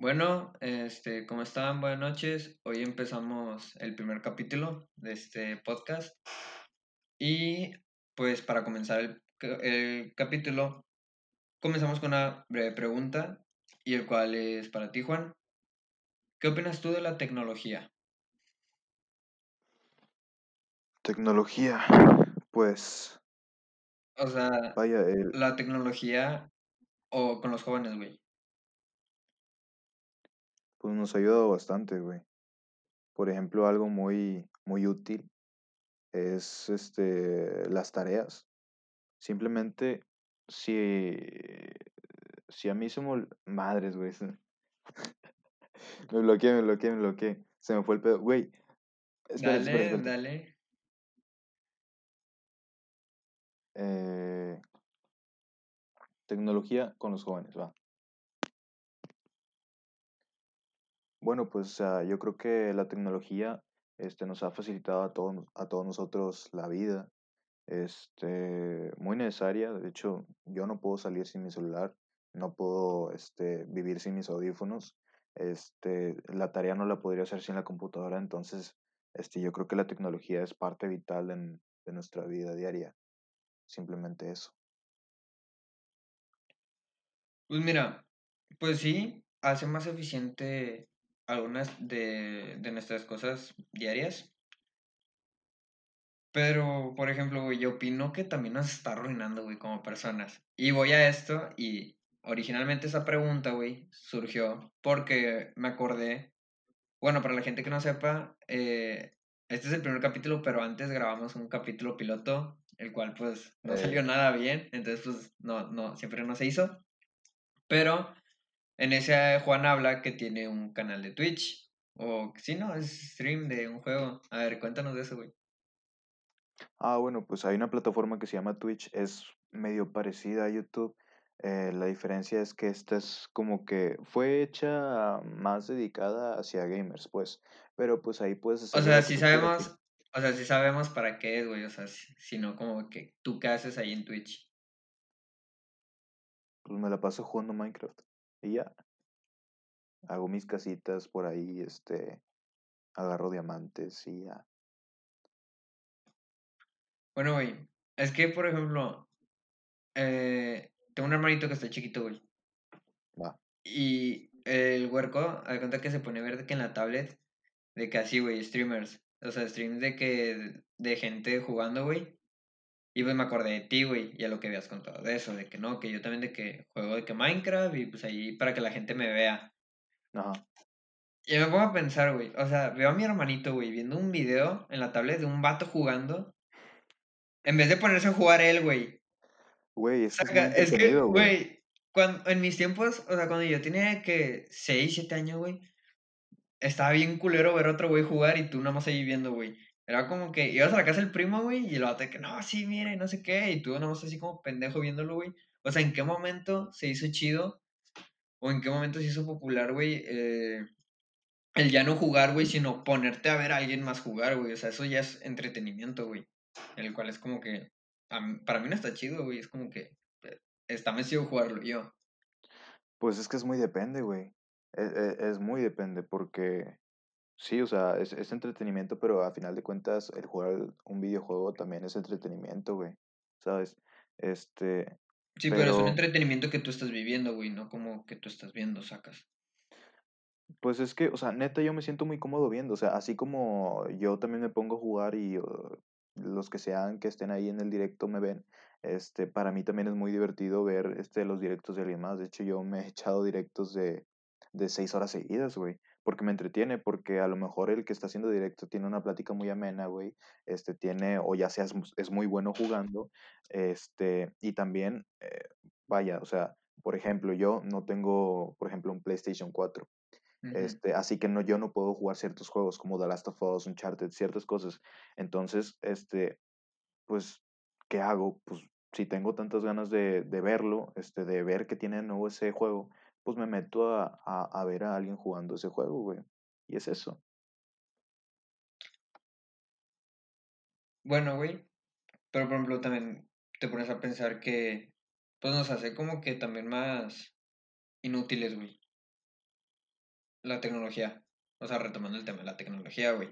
Bueno, este, ¿cómo están? Buenas noches. Hoy empezamos el primer capítulo de este podcast. Y pues para comenzar el, el capítulo, comenzamos con una breve pregunta, y el cual es para ti, Juan. ¿Qué opinas tú de la tecnología? Tecnología, pues, O sea, vaya, el, la tecnología o con los jóvenes, güey. Pues nos ha ayudado bastante, güey. Por ejemplo, algo muy, muy útil es este, las tareas. Simplemente, si, si a mí se me... Madres, güey. Me bloqueé, me bloqueé, me bloqueé. Se me fue el pedo. Güey, Dale, dale. Eh, tecnología con los jóvenes, va. Bueno, pues sea, yo creo que la tecnología este, nos ha facilitado a todos, a todos nosotros la vida. Este, muy necesaria. De hecho, yo no puedo salir sin mi celular, no puedo este, vivir sin mis audífonos. Este, la tarea no la podría hacer sin la computadora, entonces este, yo creo que la tecnología es parte vital en, de nuestra vida diaria. Simplemente eso. Pues mira, pues sí, hace más eficiente algunas de, de nuestras cosas diarias. Pero, por ejemplo, güey, yo opino que también nos está arruinando, güey, como personas. Y voy a esto y originalmente esa pregunta, güey, surgió porque me acordé, bueno, para la gente que no sepa, eh, este es el primer capítulo, pero antes grabamos un capítulo piloto, el cual pues no Eh, salió nada bien, entonces pues no, no, siempre no se hizo. Pero en ese Juan habla que tiene un canal de Twitch, o sí, no, es stream de un juego. A ver, cuéntanos de eso, güey. ah, bueno, pues hay una plataforma que se llama Twitch, es medio parecida a YouTube. Eh, la diferencia es que esta es como que fue hecha más dedicada hacia gamers, pues. Pero pues ahí puedes O hacerle sea, sí sabemos, o sea, sí sabemos para qué es, güey, o sea, si- sino como que tú qué haces ahí en Twitch. Pues me la paso jugando Minecraft. Y ya, hago mis casitas por ahí, este, agarro diamantes y ya. Bueno, güey, es que, por ejemplo, eh, tengo un hermanito que está chiquito, güey, Va. y el huerco, a cuenta que se pone a ver de que en la tablet, de que así, güey, streamers, o sea, streams de que, de gente jugando, güey, y pues me acordé de ti, güey, y a lo que habías contado de eso, de que no, que yo también de que juego de que Minecraft, y pues ahí para que la gente me vea. Ajá. Y me pongo a pensar, güey. O sea, veo a mi hermanito, güey, viendo un video en la tablet de un vato jugando. En vez de ponerse a jugar él, güey. Güey, es que es güey. cuando, en mis tiempos, o sea, cuando yo tenía que 6, 7 años, güey, estaba bien culero ver a otro güey jugar y tú nada más ahí viendo, güey. Era como que ibas a la casa del primo, güey, y el vato que, no, sí, mire, no sé qué, y tú nada más así como pendejo viéndolo, güey. O sea, ¿en qué momento se hizo chido? ¿O en qué momento se hizo popular, güey? Eh, el ya no jugar, güey, sino ponerte a ver a alguien más jugar, güey. O sea, eso ya es entretenimiento, güey. El cual es como que, para mí no está chido, güey. Es como que eh, está mesido jugarlo yo. Pues es que es muy depende, güey. E- e- Es, muy depende porque sí, o sea, es, es entretenimiento, pero a final de cuentas el jugar un videojuego también es entretenimiento, güey. ¿Sabes? Este, Sí, pero es un entretenimiento que tú estás viviendo, güey, no como que tú estás viendo, sacas. Pues es que, o sea, neta, yo me siento muy cómodo viendo, o sea, así como yo también me pongo a jugar y uh, los que sean que estén ahí en el directo me ven, este, para mí también es muy divertido ver este, los directos de alguien más. De hecho, yo me he echado directos de, de seis horas seguidas, güey, porque me entretiene, porque a lo mejor el que está haciendo directo tiene una plática muy amena, güey, este, tiene, o ya sea es, mu- es muy bueno jugando, este, y también, eh, vaya, o sea, por ejemplo, yo no tengo, por ejemplo, un PlayStation 4. Ujú. Este, así que no, yo no puedo jugar ciertos juegos como The Last of Us, Uncharted, ciertas cosas. Entonces, este, pues, ¿qué hago? Pues, si tengo tantas ganas de, de verlo, este, de ver que tiene de nuevo ese juego, pues me meto a, a, a ver a alguien jugando ese juego, güey. Y es eso. Bueno, güey, pero por ejemplo también te pones a pensar que, pues nos hace como que también más inútiles, güey. la tecnología. O sea, retomando el tema de la tecnología, güey.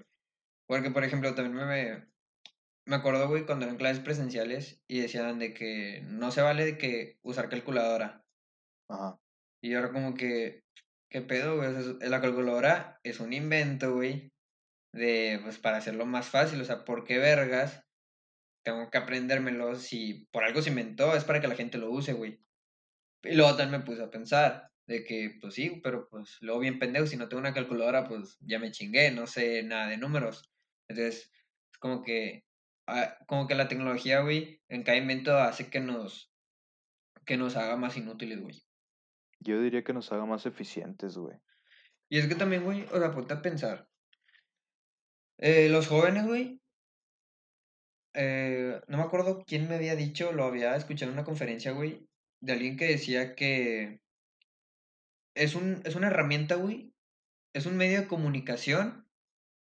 Porque, por ejemplo, también me, me acuerdo, güey, cuando eran clases presenciales y decían de que no se vale de que usar calculadora. Ajá. Y ahora como que, ¿qué pedo, güey? La calculadora es un invento, güey, de, pues, para hacerlo más fácil. O sea, ¿por qué vergas tengo que aprendérmelo si por algo se inventó? Es para que la gente lo use, güey. Y luego también me puse a pensar de que, pues sí, pero pues luego bien pendejo, si no tengo una calculadora, pues ya me chingué, no sé nada de números. Entonces, es como que, ah, como que la tecnología, güey, en cada invento hace que nos, que nos haga más inútiles, güey. Yo diría que nos haga más eficientes, güey. Y es que también, güey, o sea, ponte a pensar. Eh, los jóvenes, güey, eh, no me acuerdo quién me había dicho, lo había escuchado en una conferencia, güey, de alguien que decía que es, un, es una herramienta, güey, es un medio de comunicación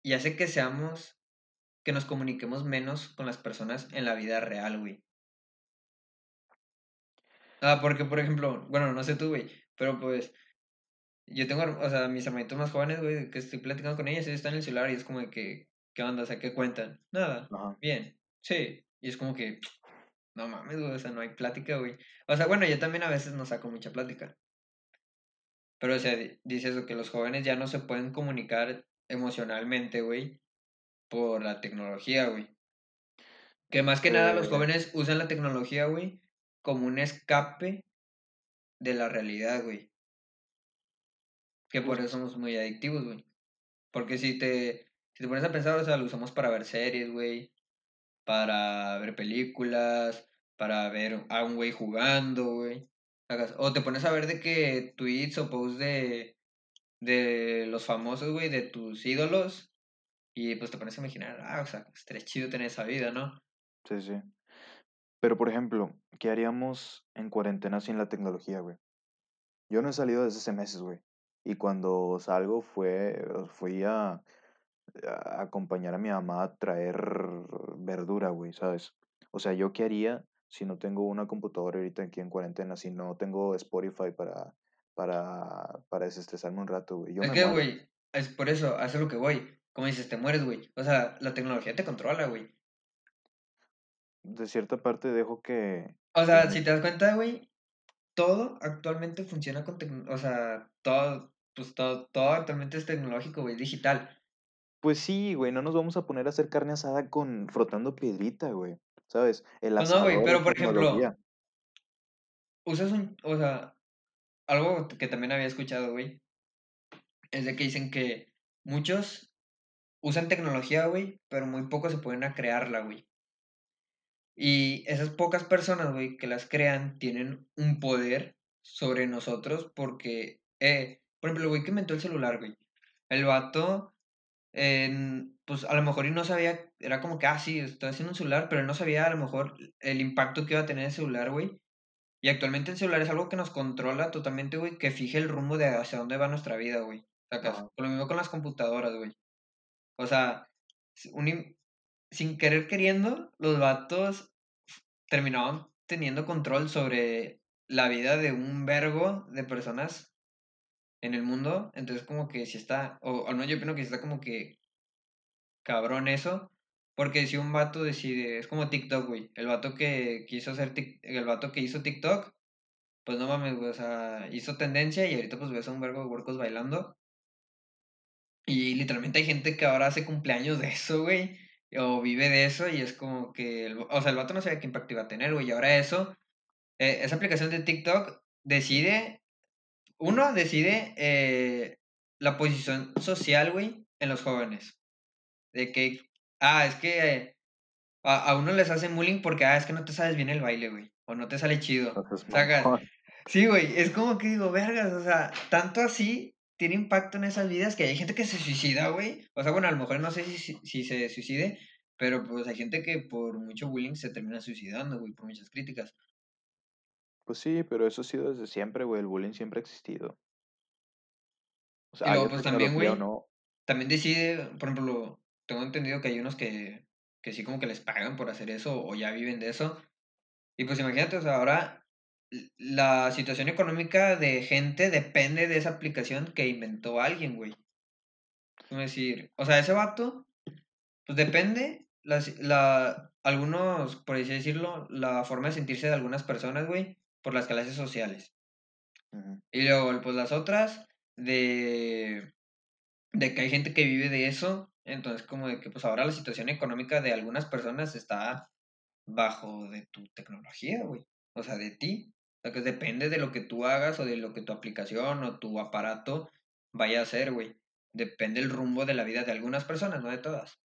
y hace que seamos, que nos comuniquemos menos con las personas en la vida real, güey. Ah, porque, por ejemplo, bueno, no sé tú, güey, pero pues yo tengo, o sea, mis hermanitos más jóvenes, güey, que estoy platicando con ellos, ellos están en el celular y es como de que, ¿qué onda? O sea, ¿qué cuentan? Nada, Ajá. bien, sí, y es como que, no mames, güey, o sea, no hay plática, güey. O sea, bueno, yo también a veces no saco mucha plática. Pero, o sea, di- dice eso, que los jóvenes ya no se pueden comunicar emocionalmente, güey, por la tecnología, güey. Que más que nada los jóvenes usan la tecnología, güey, como un escape de la realidad, güey. Que por eso somos muy adictivos, güey. Porque si te, si te pones a pensar, o sea, lo usamos para ver series, güey, para ver películas, para ver a un güey jugando, güey. O te pones a ver de que tweets o posts de, de los famosos, güey, de tus ídolos. Y pues te pones a imaginar, ah, o sea, estaría chido tener esa vida, ¿no? sí, sí. Pero, por ejemplo, ¿qué haríamos en cuarentena sin la tecnología, güey? Yo no he salido desde hace meses, güey. Y cuando salgo fue, fui a, a acompañar a mi mamá a traer verdura, güey, ¿sabes? O sea, ¿yo qué haría si no tengo una computadora ahorita aquí en cuarentena, si no tengo Spotify para, para, para desestresarme un rato, güey? Yo Es me que, muero. güey, es por eso, hace lo que voy. Como dices, te mueres, güey. O sea, la tecnología te controla, güey. De cierta parte dejo que, O sea, si te das cuenta, güey, todo actualmente funciona con tecnología. O sea, todo, pues todo, todo actualmente es tecnológico, güey, digital. Pues sí, güey, no nos vamos a poner a hacer carne asada con frotando piedrita, güey, ¿sabes? El Pues no, güey, pero por ejemplo, usas un, o sea, algo que también había escuchado, güey, es de que dicen que muchos usan tecnología, güey, pero muy pocos se pueden a crearla, güey. Y esas pocas personas, güey, que las crean, tienen un poder sobre nosotros porque, eh, por ejemplo, el güey que inventó el celular, güey. El vato, pues a lo mejor y no sabía, era como que, ah, sí, estoy haciendo un celular, pero él no sabía a lo mejor el impacto que iba a tener el celular, güey. Y actualmente el celular es algo que nos controla totalmente, güey, que fije el rumbo de hacia dónde va nuestra vida, güey. Sacas. Lo mismo con las computadoras, güey. O sea, un sin querer queriendo, los vatos terminaban teniendo control sobre la vida de un vergo de personas en el mundo. Entonces, como que si está, o al menos yo opino que sí está como que cabrón eso. Porque si un vato decide, es como TikTok, güey. El vato que quiso hacer, el vato que hizo TikTok, pues no mames, güey, o sea, hizo tendencia y ahorita pues ves a un vergo de huercos bailando. Y literalmente hay gente que ahora hace cumpleaños de eso, güey. O vive de eso y es como que, el- o sea, el vato no sabía qué impacto iba a tener, güey. Y ahora eso eh, esa aplicación de TikTok decide, uno, decide eh, la posición social, güey, en los jóvenes. De que, ah, es que eh, a, a uno les hacen bullying porque, ah, es que no te sabes bien el baile, güey, o no te sale chido. Entonces, Sacas, mamón. sí, güey, es como que digo, vergas, o sea, tanto así tiene impacto en esas vidas que hay gente que se suicida, güey. O sea, bueno, a lo mejor no sé si, si, se suicide, pero pues hay gente que por mucho bullying se termina suicidando, güey, por muchas críticas. Pues sí, pero eso ha sido desde siempre, güey. El bullying siempre ha existido. O Y sea, luego, haya pues también, güey, no. también decide, por ejemplo, tengo entendido que hay unos que, que sí como que les pagan por hacer eso o ya viven de eso. Y pues imagínate, o sea, ahora la situación económica de gente depende de esa aplicación que inventó alguien, güey. Es decir, o sea, ese vato, pues depende, las, la, algunos, por así decirlo, la forma de sentirse de algunas personas, güey, por las clases sociales. Y luego, pues las otras, de, de que hay gente que vive de eso, entonces como de que pues ahora la situación económica de algunas personas está bajo de tu tecnología, güey. O sea, de ti. O sea, que depende de lo que tú hagas o de lo que tu aplicación o tu aparato vaya a hacer, güey. Depende el rumbo de la vida de algunas personas, no de todas.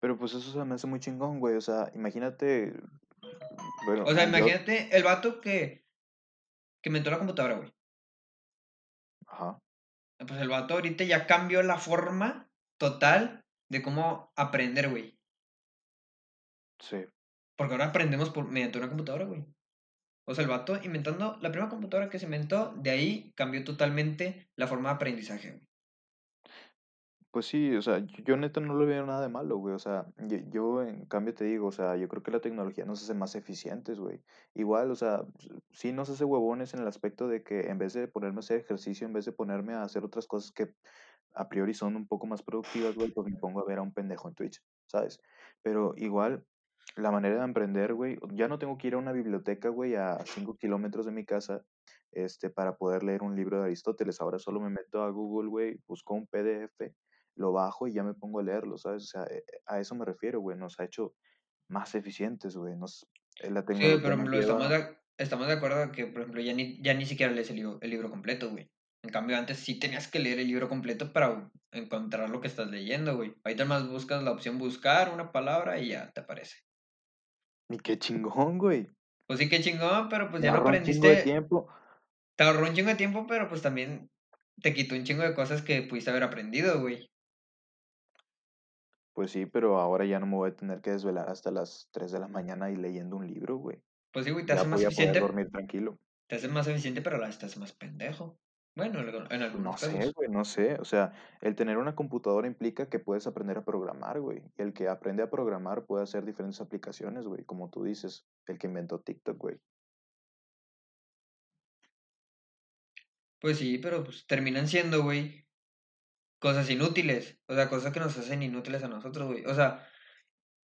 Pero pues eso se me hace muy chingón, güey. O sea, imagínate, bueno, O sea, yo, imagínate el vato que, que inventó la computadora, güey. ajá, Pues el vato ahorita ya cambió la forma total de cómo aprender, güey. sí. Porque ahora aprendemos por, mediante una computadora, güey. O sea, el vato inventando la primera computadora que se inventó, de ahí cambió totalmente la forma de aprendizaje, güey. Pues sí, o sea, yo, neta no le veo nada de malo, güey. O sea, yo, yo en cambio te digo, o sea, yo creo que la tecnología nos hace más eficientes, güey. Igual, o sea, sí nos hace huevones en el aspecto de que en vez de ponerme a hacer ejercicio, en vez de ponerme a hacer otras cosas que a priori son un poco más productivas, güey, pues me pongo a ver a un pendejo en Twitch, ¿sabes? Pero igual, la manera de emprender, güey, ya no tengo que ir a una biblioteca, güey, a cinco kilómetros de mi casa, este, para poder leer un libro de Aristóteles. Ahora solo me meto a Google, güey, busco un PDF, lo bajo y ya me pongo a leerlo, ¿sabes? O sea, eh, a eso me refiero, güey, nos ha hecho más eficientes, güey, nos, eh, la Sí, por estamos de, estamos de acuerdo que, por ejemplo, ya ni, ya ni siquiera lees el libro, el libro completo, güey. En cambio, antes sí tenías que leer el libro completo para encontrar lo que estás leyendo, güey. Ahorita más buscas la opción buscar una palabra y ya te aparece. Y qué chingón, güey, Pues sí, qué chingón, pero pues me ya no ahorra un chingo de aprendiste. tiempo. Te ahorró un chingo de tiempo, pero pues también te quitó un chingo de cosas que pudiste haber aprendido, güey. Pues sí, pero ahora ya no me voy a tener que desvelar hasta las 3 de la mañana y leyendo un libro, güey. Pues sí, güey, te Ya hace más eficiente, dormir tranquilo. te hace más eficiente, pero la hace más pendejo. Bueno, en algu- en No algunos sé, güey, no sé. O sea, el tener una computadora implica que puedes aprender a programar, güey. Y el que aprende a programar puede hacer diferentes aplicaciones, güey. Como tú dices, el que inventó TikTok, güey. Pues sí, pero pues terminan siendo, güey, cosas inútiles. O sea, cosas que nos hacen inútiles a nosotros, güey. O sea,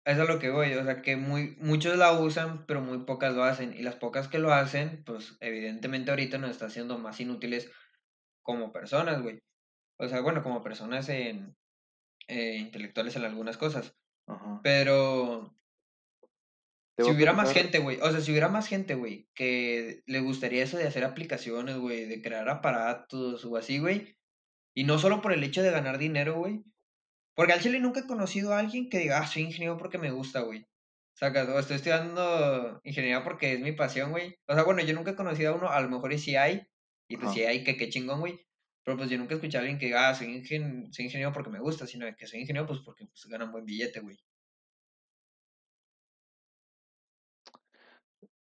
eso es a lo que voy. O sea, que muy, muchos la usan, pero muy pocas lo hacen. Y las pocas que lo hacen, pues evidentemente ahorita nos está haciendo más inútiles como personas, güey. O sea, bueno, como personas en, eh, intelectuales en algunas cosas. Ajá. Pero si hubiera más gente, güey, o sea, si hubiera más gente, güey, que le gustaría eso de hacer aplicaciones, güey, de crear aparatos o así, güey, y no solo por el hecho de ganar dinero, güey, porque al chile nunca he conocido a alguien que diga, ah, soy ingeniero porque me gusta, güey. O sea, o estoy estudiando ingeniería porque es mi pasión, güey. O sea, bueno, yo nunca he conocido a uno, a lo mejor y sí hay, y pues sí hay, que qué chingón, güey. Pero pues yo nunca he escuchado a alguien que diga, ah, soy, ingen soy ingeniero porque me gusta, sino que soy ingeniero pues porque pues, ganan buen billete, güey.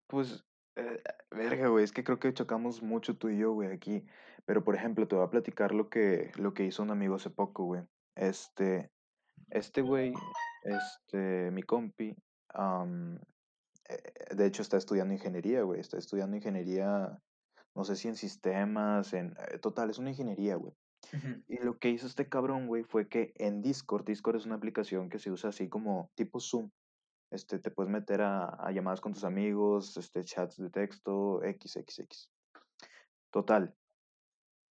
Pues, eh, verga, güey, es que creo que chocamos mucho tú y yo, güey, aquí. Pero, por ejemplo, te voy a platicar lo que, lo que hizo un amigo hace poco, güey. Este, este güey, este, mi compi, eh, de hecho está estudiando ingeniería, güey. Está estudiando ingeniería, no sé si en sistemas, en... eh, total, es una ingeniería, güey. Y lo que hizo este cabrón, güey, fue que en Discord, Discord es una aplicación que se usa así como tipo Zoom. Este, te puedes meter a, a llamadas con tus amigos, este, chats de texto, XXX. Total,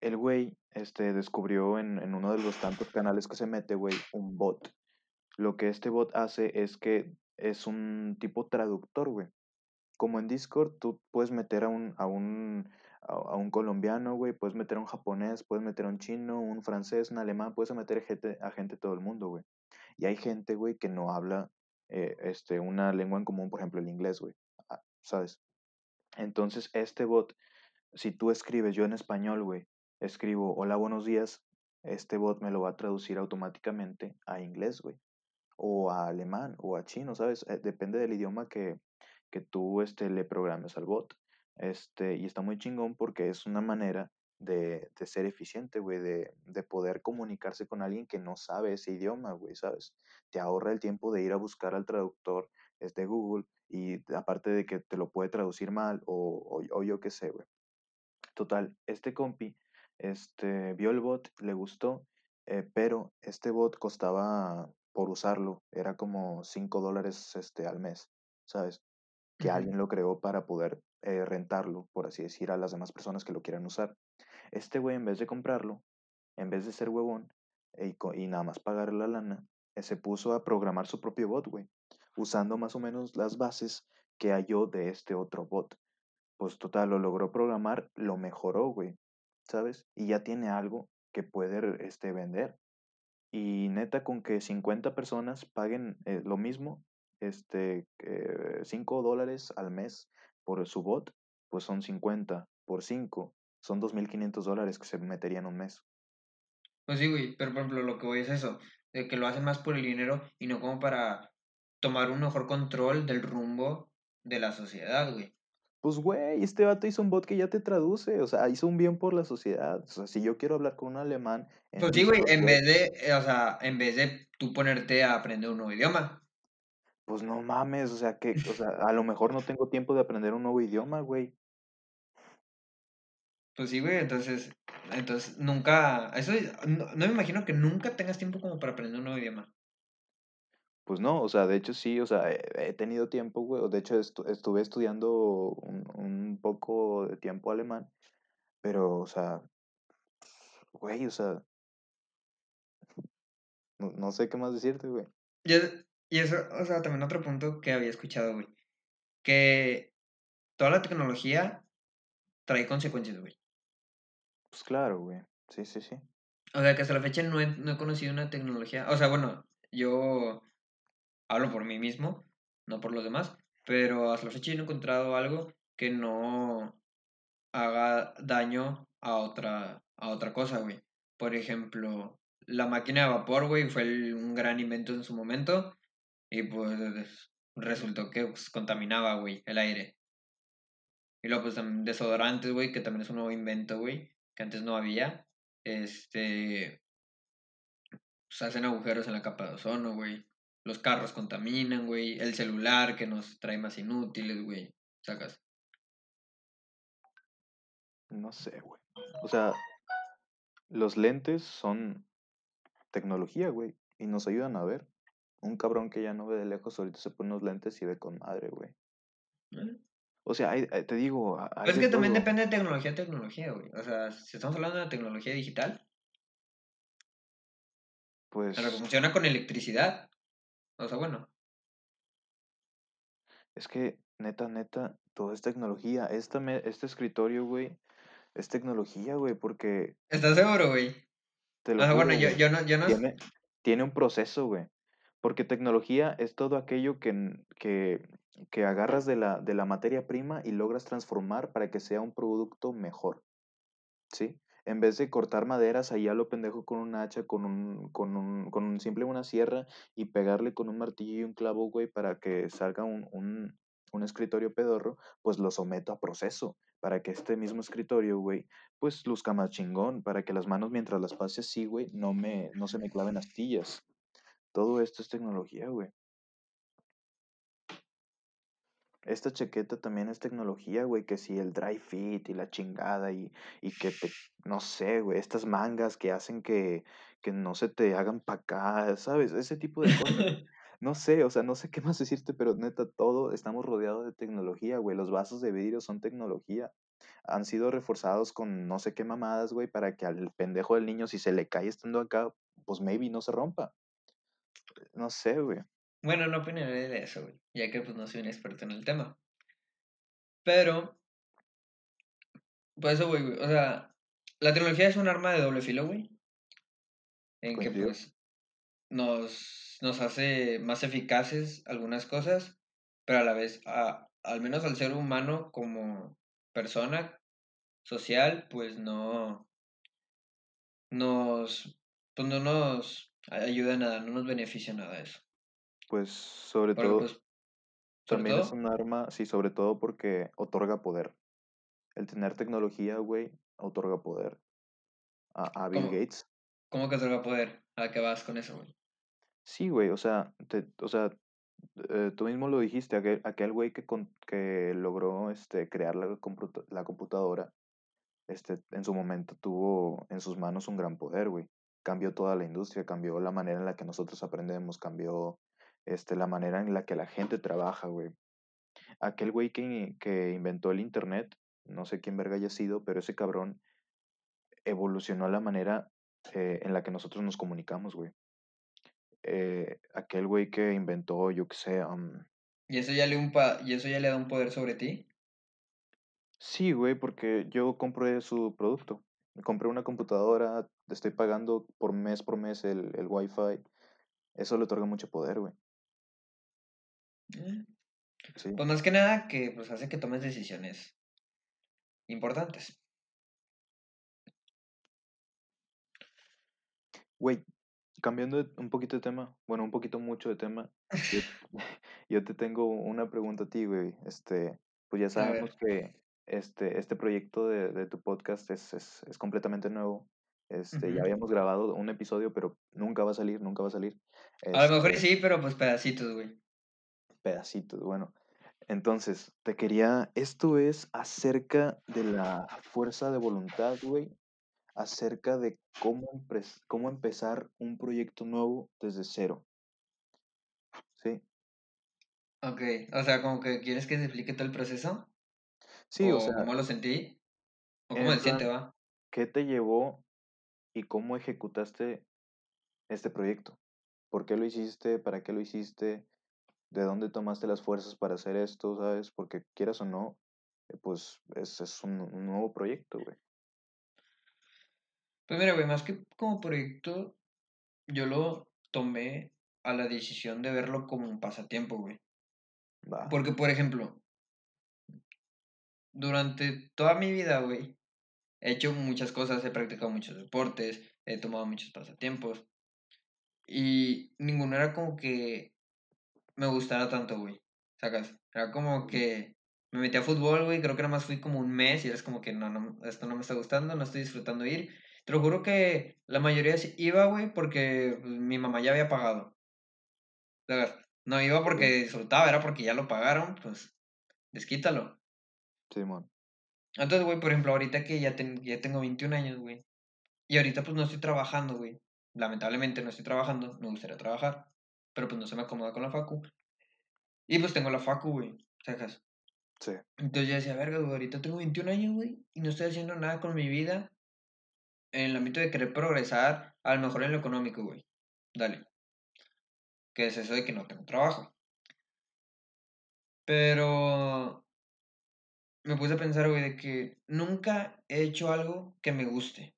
el güey, este, descubrió en, en uno de los tantos canales que se mete, güey, un bot. Lo que este bot hace es que es un tipo traductor, güey. Como en Discord, tú puedes meter a un, a un, a, un colombiano, güey, puedes meter a un japonés, puedes meter a un chino, un francés, un alemán, puedes meter gente, a gente todo el mundo, güey. Y hay gente, güey, que no habla eh, este, una lengua en común, por ejemplo, el inglés, güey, ah, ¿sabes? Entonces, este bot, si tú escribes, yo en español, güey, escribo, hola, buenos días, este bot me lo va a traducir automáticamente a inglés, güey o a alemán o a chino, ¿sabes? Eh, depende del idioma que, que tú este, le programes al bot. Este, y está muy chingón porque es una manera de, de ser eficiente, güey, de, de poder comunicarse con alguien que no sabe ese idioma, güey, ¿sabes? Te ahorra el tiempo de ir a buscar al traductor desde Google y aparte de que te lo puede traducir mal o, o, o yo qué sé, güey. Total, este compi este, vio el bot, le gustó, eh, pero este bot costaba por usarlo, era como 5 dólares este, al mes, ¿sabes? Que alguien lo creó para poder eh, rentarlo, por así decir, a las demás personas que lo quieran usar. Este güey, en vez de comprarlo, en vez de ser huevón eh, y, y nada más pagar la lana, eh, se puso a programar su propio bot, güey, usando más o menos las bases que halló de este otro bot. Pues total, lo logró programar, lo mejoró, güey, ¿sabes? Y ya tiene algo que puede este, vender. Y neta, con que 50 personas paguen lo mismo, este, eh, 5 dólares al mes por su bot, pues son 50 por 5, son 2.500 dólares que se meterían un mes. Pues sí, güey, pero por ejemplo, lo que voy es eso, de que lo hacen más por el dinero y no como para tomar un mejor control del rumbo de la sociedad, güey. Pues, güey, este vato hizo un bot que ya te traduce, o sea, hizo un bien por la sociedad. O sea, si yo quiero hablar con un alemán en Pues sí, güey, en güey, vez de, o sea, en vez de tú ponerte a aprender un nuevo idioma. Pues no mames, o sea, que, o sea, a lo mejor no tengo tiempo de aprender un nuevo idioma, güey. Pues sí, güey, entonces, entonces nunca, eso, es- no, no me imagino que nunca tengas tiempo como para aprender un nuevo idioma. Pues no, o sea, de hecho sí, o sea, he, he tenido tiempo, güey, o de hecho estu- estuve estudiando un, un poco de tiempo alemán, pero, o sea, güey, o sea, no, no sé qué más decirte, güey. Y, es- y eso, o sea, también otro punto que había escuchado, güey, que toda la tecnología trae consecuencias, güey. Pues claro, güey, sí, sí, sí. O sea, que hasta la fecha no he, no he conocido una tecnología, o sea, bueno, yo hablo por mí mismo, no por los demás, pero hasta la fecha yo no he encontrado algo que no haga daño a otra, a otra cosa, güey. Por ejemplo, la máquina de vapor, güey, fue el- un gran invento en su momento y pues resultó que pues, contaminaba, güey, el aire. Y luego pues desodorantes, güey, que también es un nuevo invento, güey, que antes no había. Este, pues hacen agujeros en la capa de ozono, güey. Los carros contaminan, güey. El celular que nos trae más inútiles, güey. Sacas. No sé, güey. O sea, los lentes son tecnología, güey, y nos ayudan a ver. Un cabrón que ya no ve de lejos ahorita se pone unos lentes y ve con madre, güey. ¿eh? O sea, hay- hay- te digo, hay Pero es que también depende de tecnología a tecnología, güey. O sea, si estamos hablando de la tecnología digital, en la que Pues funciona con electricidad. O sea, bueno. es que, neta, neta, todo es tecnología. Esta me- este escritorio, güey, es tecnología, güey, porque, ¿Estás seguro, güey? te O lo sea, bueno, yo, yo no, yo no. tiene, tiene un proceso, güey. Porque tecnología es todo aquello que, que, que agarras de la, de la materia prima y logras transformar para que sea un producto mejor. ¿sí? En vez de cortar maderas ahí a lo pendejo con un hacha, con un, con un, con simple una sierra y pegarle con un martillo y un clavo, güey, para que salga un, un, un escritorio pedorro, pues lo someto a proceso para que este mismo escritorio, güey, pues luzca más chingón, para que las manos mientras las pase así, güey, no no se me claven astillas. Todo esto es tecnología, güey. Esta chaqueta también es tecnología, güey, que si el dry fit y la chingada y, y que te, no sé, güey, estas mangas que hacen que, que no se te hagan pa' acá, ¿sabes? Ese tipo de cosas. No sé, o sea, no sé qué más decirte, pero neta, todo estamos rodeados de tecnología, güey. Los vasos de vidrio son tecnología. Han sido reforzados con no sé qué mamadas, güey, para que al pendejo del niño, si se le cae estando acá, pues maybe no se rompa. No sé, güey. Bueno, no opinaré de eso, güey. Ya que pues no soy un experto en el tema. Pero, por eso, güey, güey. O sea, la tecnología es un arma de doble filo, güey. En que pues nos, nos hace más eficaces algunas cosas, pero a la vez, a- al menos al ser humano como persona social, pues no nos, pues no nos ayuda en nada, no nos beneficia nada eso. Pues sobre Porque todo, pues, También es un arma, sí, sobre todo porque otorga poder. El tener tecnología, güey, otorga poder. A, a Bill ¿cómo, Gates. cómo que se va a poder? ¿A qué vas con eso, güey? Sí, güey, o sea, te- o sea, eh, tú mismo lo dijiste, aquel, aquel güey que, con- que logró este, crear la, computa- la computadora, este, en su momento tuvo en sus manos un gran poder, güey. Cambió toda la industria, cambió la manera en la que nosotros aprendemos, cambió este, la manera en la que la gente trabaja, güey. Aquel güey que, que inventó el internet, no sé quién verga haya sido, pero ese cabrón evolucionó la manera eh, en la que nosotros nos comunicamos, güey. Eh, aquel güey que inventó, yo qué sé, ¿Y eso ya le, un pa- ¿Y eso ya le da un poder sobre ti? Sí, güey, porque yo compré su producto. Compré una computadora, estoy pagando por mes por mes el, el Wi-Fi. Eso le otorga mucho poder, güey. Sí. Pues más que nada que pues hace que tomes decisiones importantes. Güey, cambiando un poquito de tema, bueno, un poquito mucho de tema, yo, yo te tengo una pregunta a ti, güey. Este, pues ya sabemos que este, este proyecto de, de tu podcast es, es, es completamente nuevo. Este, ya habíamos grabado un episodio, pero nunca va a salir, nunca va a salir. A lo mejor Este, sí, pero pues pedacitos, güey. pedacitos, bueno. Entonces, te quería, esto es acerca de la fuerza de voluntad, güey, acerca de cómo, empres- cómo empezar un proyecto nuevo desde cero, ¿sí? Ok, o sea, como que quieres que te explique todo el proceso, Sí, o o sea, cómo lo sentí, o cómo se siente, va. ¿qué te llevó y cómo ejecutaste este proyecto? ¿Por qué lo hiciste? ¿Para qué lo hiciste? ¿De dónde tomaste las fuerzas para hacer esto, sabes? Porque quieras o no, eh, pues es, es un, un nuevo proyecto, güey. Pues mira, güey, más que como proyecto, yo lo tomé a la decisión de verlo como un pasatiempo, güey. Porque, por ejemplo, durante toda mi vida, güey, he hecho muchas cosas, he practicado muchos deportes, he tomado muchos pasatiempos, y ninguno era como que me gustara tanto, güey. ¿Sacas? Era como que me metí a fútbol, güey, creo que nada más fui como un mes y eres como que no, no, esto no me está gustando, no estoy disfrutando ir. Te lo juro que la mayoría iba, güey, porque pues, mi mamá ya había pagado. ¿Sacas? No iba porque disfrutaba, era porque ya lo pagaron, pues desquítalo. Simón. Entonces, güey, por ejemplo, ahorita que ya, ten- ya tengo 21 años, güey, y ahorita pues no estoy trabajando, güey. Lamentablemente no estoy trabajando, me gustaría trabajar, pero pues no se me acomoda con la facu. Y pues tengo la facu, güey, ¿sacas? Sí. Entonces yo decía, verga, güey, ahorita tengo 21 años, güey, y no estoy haciendo nada con mi vida en el ámbito de querer progresar, a lo mejor en lo económico, güey. Dale, que es eso de que no tengo trabajo. Pero me puse a pensar, güey, de que nunca he hecho algo que me guste.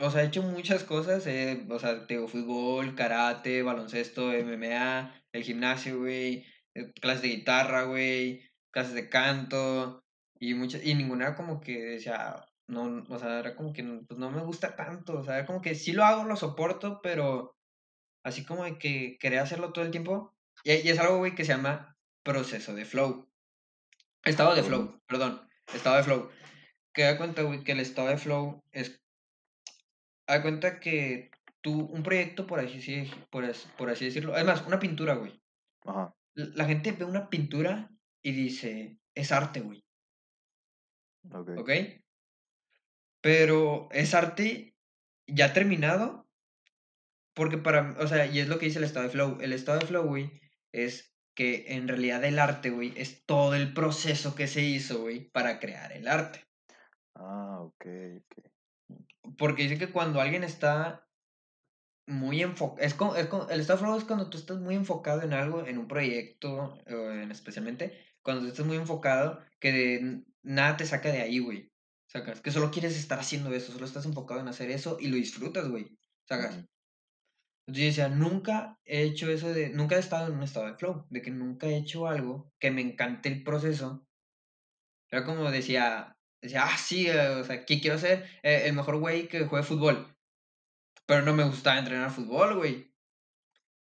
O sea, he hecho muchas cosas, eh, o sea, te fútbol, karate, baloncesto, MMA, el gimnasio, güey, eh, clases de guitarra, güey, clases de canto, y muchas, y ninguna como que decía, no, o sea, era como que pues no me gusta tanto, o sea, era como que sí lo hago, lo soporto, pero así como de que querer hacerlo todo el tiempo, y, y es algo, güey, que se llama proceso de flow, estado de flow, perdón, estado de flow, que da cuenta, güey, que el estado de flow es Haz cuenta que tú, un proyecto, por así, sí- por, por así decirlo, además, una pintura, güey. Ajá. La gente ve una pintura y dice, es arte, güey, Ok. ¿ok? Pero es arte ya terminado, porque para, o sea, y es lo que dice el estado de flow. El estado de flow, güey, es que en realidad el arte, güey, es todo el proceso que se hizo, güey, para crear el arte. Ah, ok, ok. Porque dice que cuando alguien está muy enfocado, es es el estado es cuando tú estás muy enfocado en algo, en un proyecto, especialmente, cuando tú estás muy enfocado, que de nada te saca de ahí, güey. Sacas, que solo quieres estar haciendo eso, solo estás enfocado en hacer eso y lo disfrutas, güey. Sacas. Yo decía, nunca he hecho eso de, nunca he estado en un estado de flow, de que nunca he hecho algo que me encante el proceso. Era como decía, decía, ah, sí, eh, o sea, ¿qué quiero ser? Eh, el mejor güey que juegue fútbol. Pero no me gustaba entrenar fútbol, güey.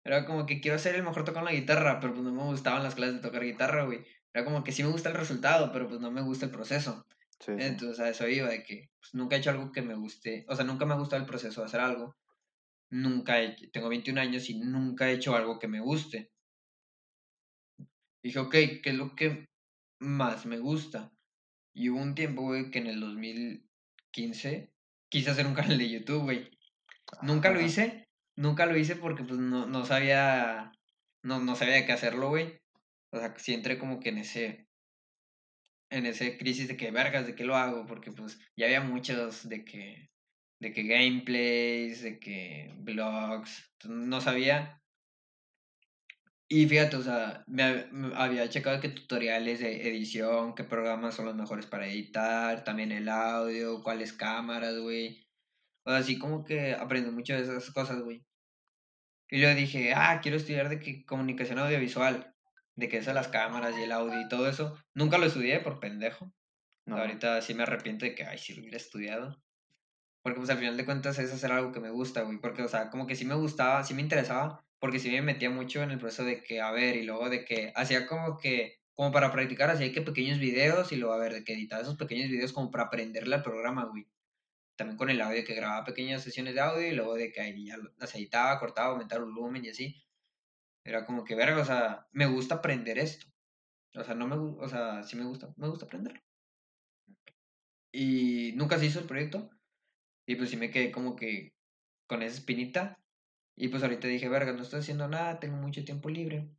Era como que quiero ser el mejor tocando la guitarra, pero pues no me gustaban las clases de tocar guitarra, güey. Era como que sí me gusta el resultado, pero pues no me gusta el proceso. Sí, sí. Entonces a eso iba, de que pues, nunca he hecho algo que me guste. O sea, nunca me ha gustado el proceso de hacer algo. Nunca he, tengo 21 años y nunca he hecho algo que me guste. dije, ok, ¿qué es lo que más me gusta? Y hubo un tiempo, güey, que en el 2015 quise hacer un canal de YouTube, güey. Nunca lo hice, nunca lo hice porque pues no, no sabía, no, no sabía qué hacerlo, güey. O sea, sí entré como que en ese, en ese crisis de que vergas, de qué lo hago, porque pues ya había muchos de que, de que gameplays, de que vlogs, no sabía. Y fíjate, o sea, me, hab- me había checado que tutoriales de edición, qué programas son los mejores para editar, también el audio, cuáles cámaras, güey. O sea, así como que aprendí mucho de esas cosas, güey. Y yo dije, ah, quiero estudiar de que comunicación audiovisual, de que de las cámaras y el audio y todo eso. Nunca lo estudié por pendejo. no, Ahorita sí me arrepiento de que, ay, si lo hubiera estudiado. Porque pues al final de cuentas es hacer algo que me gusta, güey. Porque, o sea, como que sí me gustaba, sí me interesaba, porque sí me metía mucho en el proceso de que, a ver, y luego de que hacía como que, como para practicar, hacía que pequeños videos y luego, a ver, de que editaba esos pequeños videos como para aprenderle al programa, güey. También con el audio, que grababa pequeñas sesiones de audio y luego de que ahí ya las editaba, cortaba, aumentaba el volumen y así. Era como que, verga, o sea, me gusta aprender esto. O sea, no me o sea, sí me gusta, me gusta aprenderlo. Y nunca se hizo el proyecto. Y pues sí me quedé como que con esa espinita. Y pues ahorita dije, verga, no estoy haciendo nada, tengo mucho tiempo libre.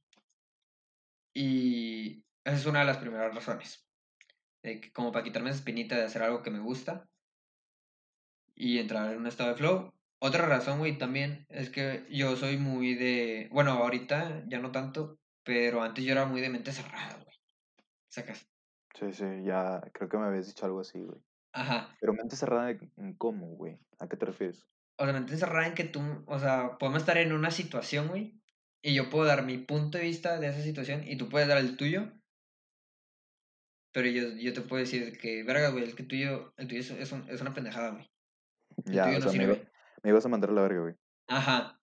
Y esa es una de las primeras razones. que como para quitarme esa espinita de hacer algo que me gusta y entrar en un estado de flow. Otra razón, güey, también es que yo soy muy de. Bueno, ahorita ya no tanto, pero antes yo era muy de mente cerrada, güey. Sacas. sí, sí, ya creo que me habías dicho algo así, güey. Ajá. Pero mente cerrada en cómo, güey, ¿a qué te refieres? O sea, mente cerrada en que tú, o sea, podemos estar en una situación, güey, y yo puedo dar mi punto de vista de esa situación y tú puedes dar el tuyo, pero yo, yo te puedo decir que, verga, güey, el que tuyo, el tuyo es, es, un- es una pendejada, güey. El Ya, tuyo o no sea, me iba sirve. me ibas a mandar a la verga, güey. Ajá.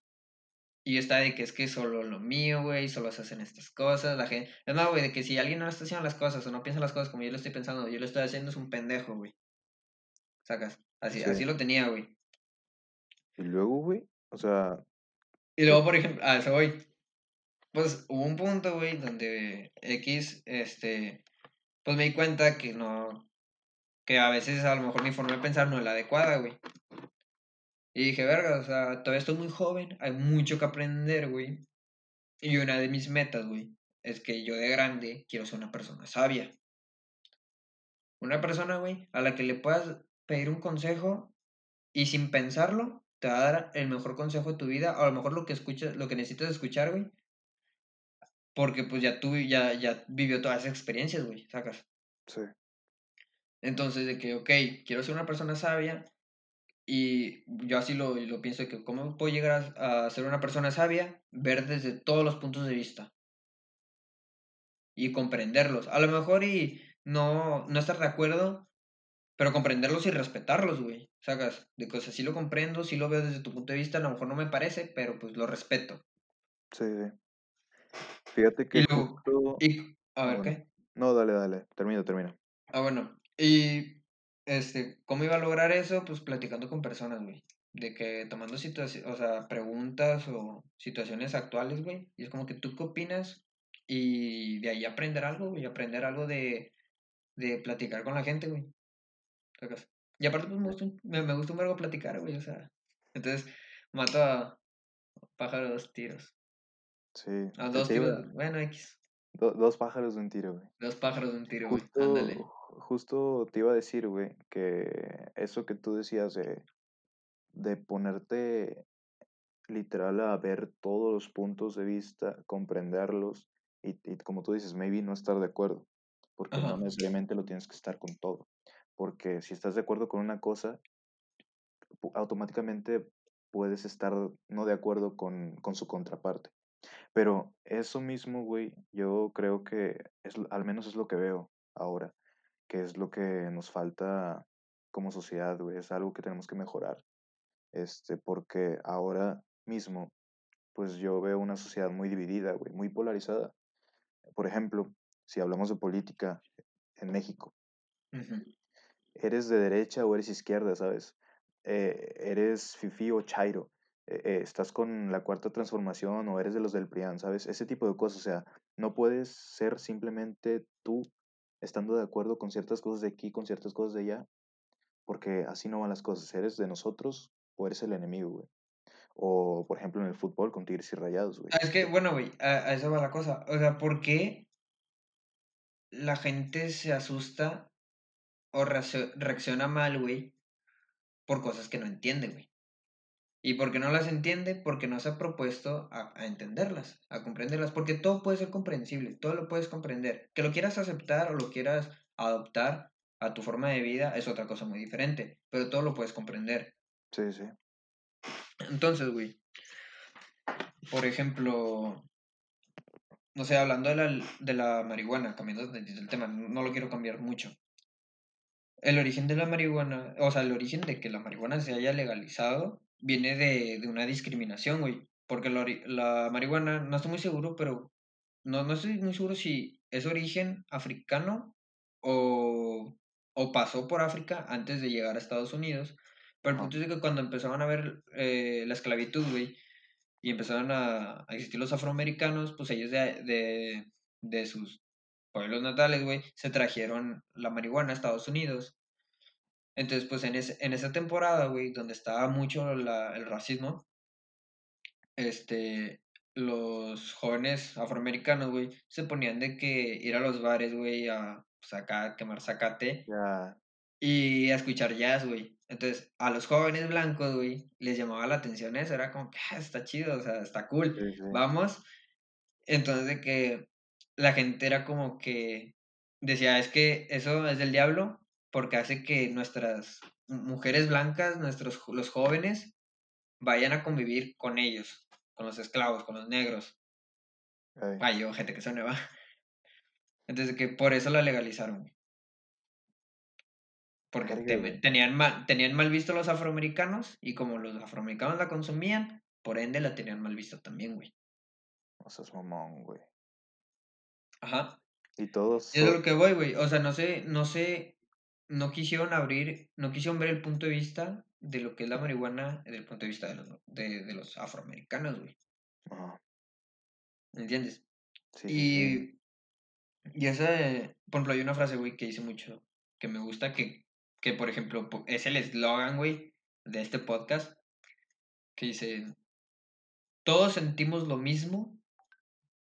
Y yo estaba de que es que solo lo mío, güey, solo se hacen estas cosas, la gente... Es más, güey, de que si alguien no está haciendo las cosas o no piensa las cosas como yo lo estoy pensando, yo lo estoy haciendo, es un pendejo, güey. Sacas. Así, Sí. así lo tenía, güey. Y luego, güey, o sea, Y luego, por ejemplo, a eso voy. Pues hubo un punto, güey, donde X, este, pues me di cuenta que no, que a veces a lo mejor mi forma de pensar no es la adecuada, güey. Y dije, verga, o sea, todavía estoy muy joven, hay mucho que aprender, güey. Y una de mis metas, güey, es que yo de grande quiero ser una persona sabia. Una persona, güey, a la que le puedas pedir un consejo y sin pensarlo te va a dar el mejor consejo de tu vida, o a lo mejor lo que escuchas, lo que necesitas escuchar, güey, porque pues ya tú ya, ya vivió todas esas experiencias, güey, sacas. Sí, Entonces, de que, ok, quiero ser una persona sabia y yo así lo, lo pienso, de que cómo puedo llegar a, a ser una persona sabia, ver desde todos los puntos de vista y comprenderlos. A lo mejor y no, no estar de acuerdo, pero comprenderlos y respetarlos, güey. Sacas, de cosas, sí lo comprendo, sí lo veo desde tu punto de vista, a lo mejor no me parece, pero pues lo respeto. sí, sí. Fíjate que Y luego, justo y, a ah, ver, bueno. ¿qué? No, dale, dale, termina, termina. Ah, bueno, y este, ¿cómo iba a lograr eso? Pues platicando con personas, güey. De que tomando situaciones, o sea, preguntas o situaciones actuales, güey. Y es como que tú qué opinas y de ahí aprender algo, güey. Aprender algo de, de platicar con la gente, güey. Y aparte, pues me gusta, un- me, me gusta un vergo platicar, güey. O sea, entonces mato a pájaros dos tiros. Sí, A te, dos tiros, bueno, X. do- dos pájaros de un tiro, güey. Dos pájaros de un tiro, güey. Justo, Ándale. justo te iba a decir, güey, que eso que tú decías de, de ponerte literal a ver todos los puntos de vista, comprenderlos y, y como tú dices, maybe no estar de acuerdo, porque no necesariamente lo tienes que estar con todo, porque si estás de acuerdo con una cosa, automáticamente puedes estar no de acuerdo con, con su contraparte. Pero eso mismo, güey, yo creo que es, al menos es lo que veo ahora, que es lo que nos falta como sociedad, güey, es algo que tenemos que mejorar, este, porque ahora mismo, pues yo veo una sociedad muy dividida, güey, muy polarizada. Por ejemplo, si hablamos de política en México. Eres de derecha o eres izquierda, ¿sabes? Eh, eres fifí o chairo, eh, eh, estás con la cuarta transformación o eres de los del PRIAN, ¿sabes? Ese tipo de cosas, o sea, No puedes ser simplemente tú estando de acuerdo con ciertas cosas de aquí, con ciertas cosas de allá, porque así no van las cosas. Eres de nosotros o eres el enemigo, güey. O, por ejemplo, en el fútbol con Tigres y Rayados, güey. Es que, bueno, güey, a, a eso va la cosa. O sea, ¿por qué la gente se asusta o reaccio- reacciona mal, güey, por cosas que no entiende, güey? ¿Y por qué no las entiende? Porque no se ha propuesto a, a entenderlas, a comprenderlas, porque todo puede ser comprensible, todo lo puedes comprender. Que lo quieras aceptar o lo quieras adoptar a tu forma de vida es otra cosa muy diferente, pero todo lo puedes comprender. Sí, sí. Entonces, güey, por ejemplo, no sé, hablando de la, de la marihuana, cambiando del tema, no lo quiero cambiar mucho. El origen de la marihuana, o sea, el origen de que la marihuana se haya legalizado viene de, de una discriminación, güey. Porque la, la marihuana, no estoy muy seguro, pero no, no estoy muy seguro si es origen africano o, o pasó por África antes de llegar a Estados Unidos. Pero el punto es que cuando empezaron a ver eh, la esclavitud, güey, y empezaron a, a existir los afroamericanos, pues ellos de, de, de sus pueblos natales, güey, se trajeron la marihuana a Estados Unidos. Entonces, pues en, ese, en esa temporada, güey, donde estaba mucho la, el racismo, este, los jóvenes afroamericanos, güey, se ponían de que ir a los bares, güey, a a quemar zacate y a escuchar jazz, güey. Entonces, a los jóvenes blancos, güey, les llamaba la atención eso, era como que "Ah, está chido, o sea, está cool, sí, sí. vamos. Entonces, de que la gente era como que decía, es que eso es del diablo porque hace que nuestras mujeres blancas, nuestros los jóvenes, vayan a convivir con ellos, con los esclavos, con los negros. Ay, yo, gente que se va. Entonces, que por eso la legalizaron. Porque te- tenían, mal, tenían mal visto los afroamericanos y como los afroamericanos la consumían, por ende la tenían mal visto también, güey. No seas mamón, güey. Ajá. Y todos Y es lo que voy, güey. O sea, no sé, no sé, no quisieron abrir, no quisieron ver el punto de vista de lo que es la marihuana desde el punto de vista de los, de, de los afroamericanos, güey. Ajá. ¿Me entiendes? Sí. Y, y esa, por ejemplo, hay una frase, güey, que dice mucho, que me gusta, que, que por ejemplo, es el eslogan, güey, de este podcast, que dice, todos sentimos lo mismo,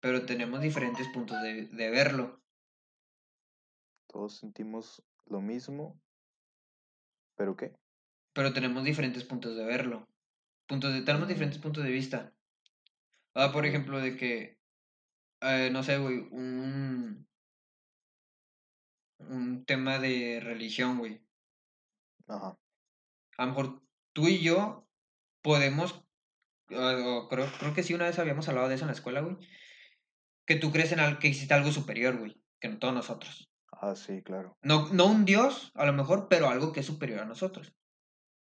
pero tenemos diferentes puntos de, de verlo. Todos sentimos lo mismo, ¿pero qué? pero tenemos diferentes puntos de verlo. Puntos de, tenemos diferentes puntos de vista. Ah, por ejemplo, de que, eh, no sé, güey, un, un tema de religión, güey. Ajá. A lo mejor tú y yo podemos, creo, creo que sí, una vez habíamos hablado de eso en la escuela, güey, que tú crees en algo, que existe algo superior, güey, que no todos nosotros. Ah, sí, claro. No, no un Dios, a lo mejor, pero algo que es superior a nosotros.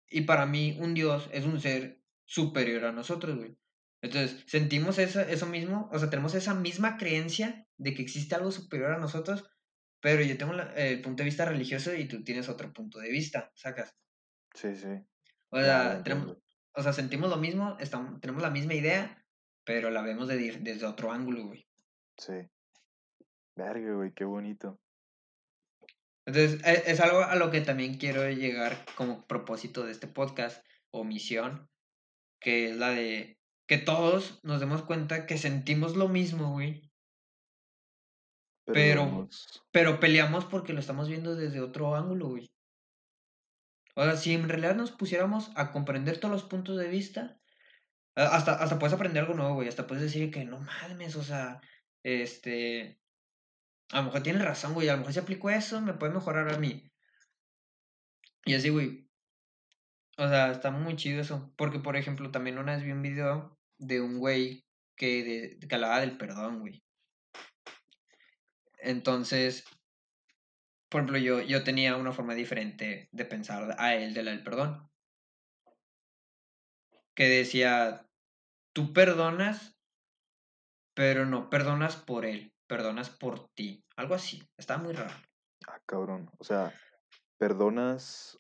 Y para mí, un Dios es un ser superior a nosotros, güey. Entonces, sentimos eso, eso mismo, o sea, tenemos esa misma creencia de que existe algo superior a nosotros, pero yo tengo la- el punto de vista religioso y tú tienes otro punto de vista, sacas. Sí, sí. O sea, tenemos, o sea sentimos lo mismo, estamos, tenemos la misma idea, pero la vemos de desde otro ángulo, güey. Sí. Verga, güey, qué bonito. Entonces, e- es, algo a lo que también quiero llegar como propósito de este podcast o misión, que es la de que todos nos demos cuenta que sentimos lo mismo, güey, Pero pero, peleamos porque lo estamos viendo desde otro ángulo, güey. O sea, si en realidad nos pusiéramos a comprender todos los puntos de vista, hasta, hasta puedes aprender algo nuevo, güey, hasta puedes decir que no mames, o sea, este, a lo mejor tienes razón, güey, a lo mejor si aplico eso, me puede mejorar a mí. Y así, güey, o sea, está muy chido eso, porque, por ejemplo, también una vez vi un video de un güey que, de, que hablaba del perdón, güey. Entonces, por ejemplo, yo, yo tenía una forma diferente de pensar a él de la del perdón. Que decía, tú perdonas, pero no perdonas por él, perdonas por ti. Algo así, estaba muy raro. Ah, cabrón. O sea, perdonas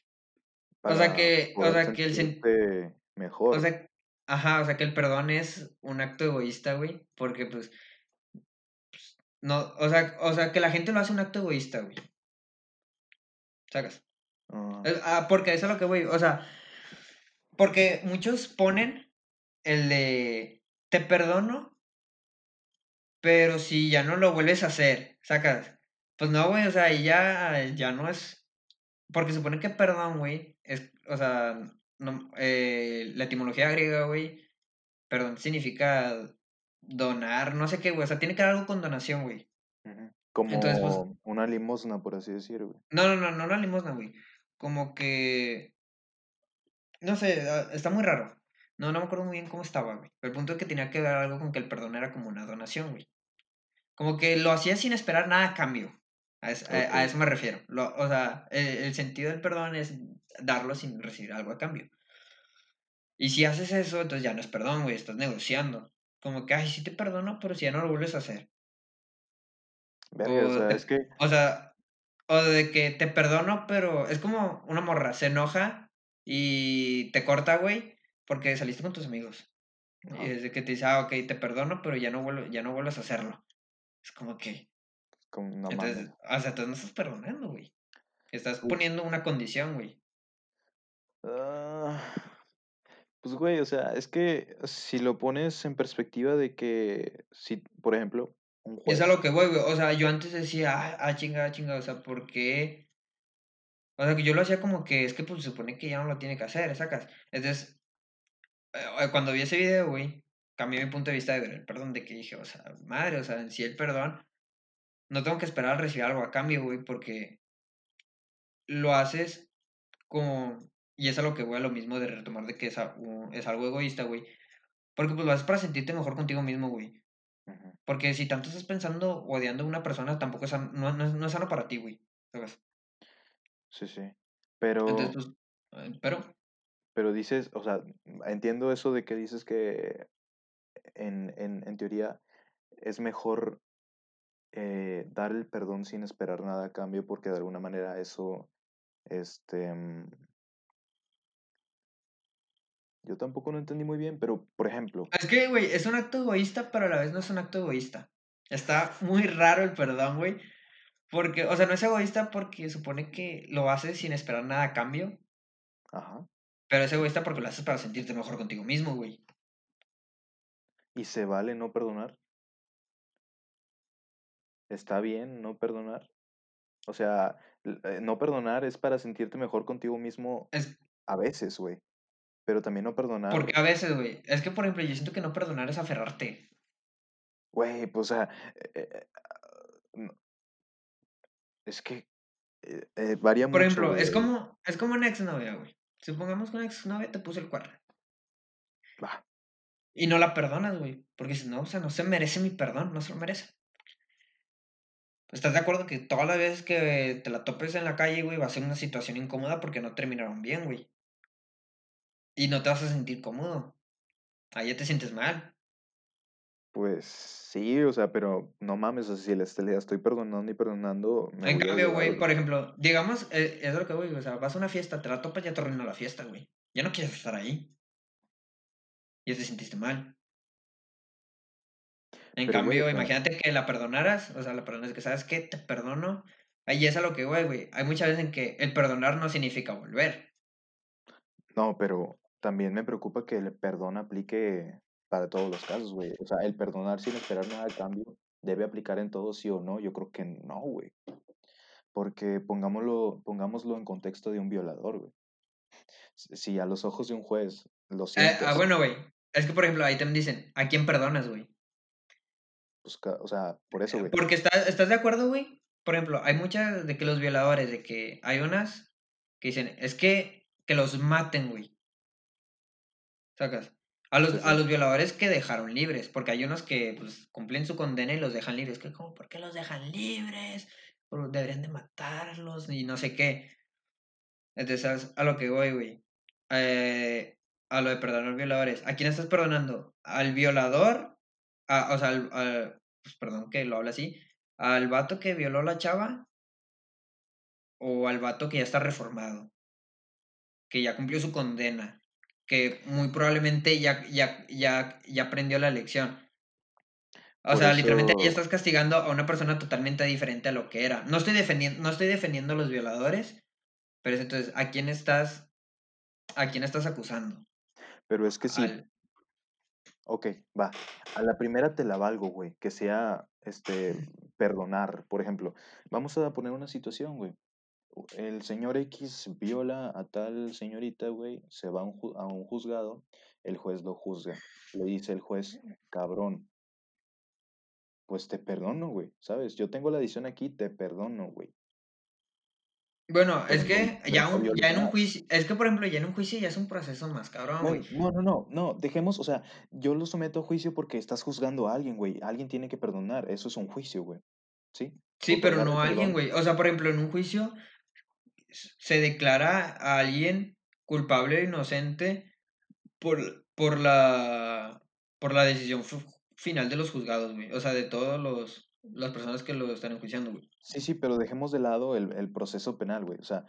O sea para que, o sea que el sen- sentirte o mejor. sea, ajá, o sea que el perdón es un acto egoísta, güey, porque pues No, o sea, o sea, que la gente lo hace un acto egoísta, güey. ¿Sacas? Ah, Es- Ah, porque eso es lo que voy. O sea, porque muchos ponen el de te perdono, pero si ya no lo vuelves a hacer, sacas. Pues no, güey, o sea, y ya, ya no es. Porque supone que perdón, güey, es, o sea, no, eh, la etimología griega, güey, perdón significa donar, no sé qué, güey, o sea, tiene que ver algo con donación, güey. Entonces, pues, Como una limosna, por así decir, güey. no, no, no, no la limosna, güey. Como que, no sé, ah, está muy raro. No, no me acuerdo muy bien cómo estaba, güey. Pero el punto es que tenía que ver algo con que el perdón era como una donación, güey. Como que lo hacía sin esperar nada a cambio. A, es- a- a Ok. eso me refiero. Lo- o sea, el, el sentido del perdón es darlo sin recibir algo a cambio. Y si haces eso, entonces ya no es perdón, güey, estás negociando. Como que, ay, sí te perdono, pero si ya no lo vuelves a hacer. Verga, o O, sea, te- es que, o sea, o de que te perdono, pero es como una morra, se enoja y te corta, güey, porque saliste con tus amigos. Y ajá, desde que te dice, ah, ok, te perdono, pero ya no, vuelvo, ya no vuelvas a hacerlo. Es como que, como, no entonces, mames. o sea, tú no estás perdonando, güey. Estás Pues, poniendo una condición, güey. ah, pues, güey, o sea, es que si lo pones en perspectiva de que, si, por ejemplo, un Y es a juez, lo que voy, güey. O sea, yo antes decía, ah, ah, chinga, chinga, o sea, ¿por qué? O sea, que yo lo hacía como que es que pues se supone que ya no lo tiene que hacer, sacas. Entonces, cuando vi ese video, güey, cambié mi punto de vista de ver el perdón, de que dije, o sea, madre, o sea, en sí el perdón, no tengo que esperar a recibir algo a cambio, güey, porque lo haces como, y es a lo que voy a lo mismo de retomar de que es, a- es algo egoísta, güey, porque pues lo haces para sentirte mejor contigo mismo, güey. Porque si tanto estás pensando o odiando a una persona, tampoco es, no, no, es- no es sano para ti, güey. ¿sabes? sí, sí, Entonces, pero, pues, eh, pero, pero dices, o sea, entiendo eso de que dices que en, en, en teoría es mejor eh, dar el perdón sin esperar nada a cambio porque de alguna manera eso, este, mm, yo tampoco lo entendí muy bien, pero por ejemplo, es que, güey, es un acto egoísta, pero a la vez no es un acto egoísta. Está muy raro el perdón, güey. Porque, o sea, no es egoísta porque supone que lo haces sin esperar nada a cambio, ajá, pero es egoísta porque lo haces para sentirte mejor contigo mismo, güey. y se vale no perdonar, está bien no perdonar, o sea, eh, no perdonar es para sentirte mejor contigo mismo Es a veces, güey, pero también no perdonar, porque a veces, güey, es que, por ejemplo, yo siento que no perdonar es aferrarte. güey, pues, o sea, eh, eh, no, es que eh, eh, varía Por mucho, ejemplo, es güey, como, es como una exnovia, güey. Supongamos que una exnovia te puso el cuerno. Y no la perdonas, güey. Porque si no, o sea, no se merece mi perdón, no se lo merece. ¿Estás de acuerdo que todas las veces que te la topes en la calle, güey, va a ser una situación incómoda porque no terminaron bien, güey? Y no te vas a sentir cómodo. Ahí ya te sientes mal. Pues sí, o sea, pero no mames, o sea, si le, est- le estoy perdonando y perdonando, me En cambio, güey, por ejemplo, digamos, eh, es lo que voy, o sea, vas a una fiesta, te la topas, ya te arruinó la fiesta, güey. Ya no quieres estar ahí. Ya te sentiste mal. En Pero, cambio, imagínate que la perdonaras, o sea, la perdonas que sabes que te perdono. Ahí es a lo que voy, güey. Hay muchas veces en que el perdonar no significa volver. no, pero también me preocupa que el perdón aplique para todos los casos, güey. O sea, el perdonar sin esperar nada a cambio debe aplicar en todo sí o no. Yo creo que no, güey. Porque pongámoslo, pongámoslo en contexto de un violador, güey. Si a los ojos de un juez lo Eh, ah, sientes, bueno, güey. Es que, por ejemplo, ahí también dicen, ¿a quién perdonas, güey? pues, o sea, por eso, güey. Porque estás, ¿estás de acuerdo, güey? Por ejemplo, hay muchas de que los violadores, de que hay unas que dicen, es que, que los maten, güey. ¿Sacas? A Sí, los, a los violadores que dejaron libres, porque hay unos que pues, cumplen su condena y los dejan libres. Que como, ¿por qué los dejan libres? Deberían de matarlos y no sé qué. Entonces, a lo que voy, güey. Eh, a lo de perdonar violadores. ¿A quién estás perdonando? ¿Al violador? A- o sea, al, al- pues, perdón que lo habla así. ¿Al vato que violó a la chava? ¿O al vato que ya está reformado? Que ya cumplió su condena. Que muy probablemente ya, ya, ya, ya aprendió la lección. O Por sea, literalmente ahí eso, estás castigando a una persona totalmente diferente a lo que era. No estoy defendiendo, no estoy defendiendo a los violadores, pero es entonces, ¿a quién estás, a quién estás acusando? pero es que sí, Al, ok, va. A la primera te la valgo, güey, que sea, este, perdonar. Por ejemplo, vamos a poner una situación, güey. El señor X viola a tal señorita, güey, se va a un, ju- a un juzgado, el juez lo juzga. Le dice el juez, cabrón, pues te perdono, güey, ¿sabes? Yo tengo la decisión aquí, te perdono, güey. Bueno, es que ya, un, ya en un juicio, es que por ejemplo, ya en un juicio ya es un proceso más cabrón, güey. No, no, no, no, dejemos, o sea, yo lo someto a juicio porque estás juzgando a alguien, güey. Alguien tiene que perdonar, eso es un juicio, güey. ¿Sí? Sí, pero Otorgar no a alguien, güey. O sea, por ejemplo, en un juicio se declara a alguien culpable o inocente por, por la, por la decisión final de los juzgados, güey. O sea, de todos los, las personas que lo están enjuiciando, güey. Sí, sí, pero dejemos de lado el, el proceso penal, güey. O sea,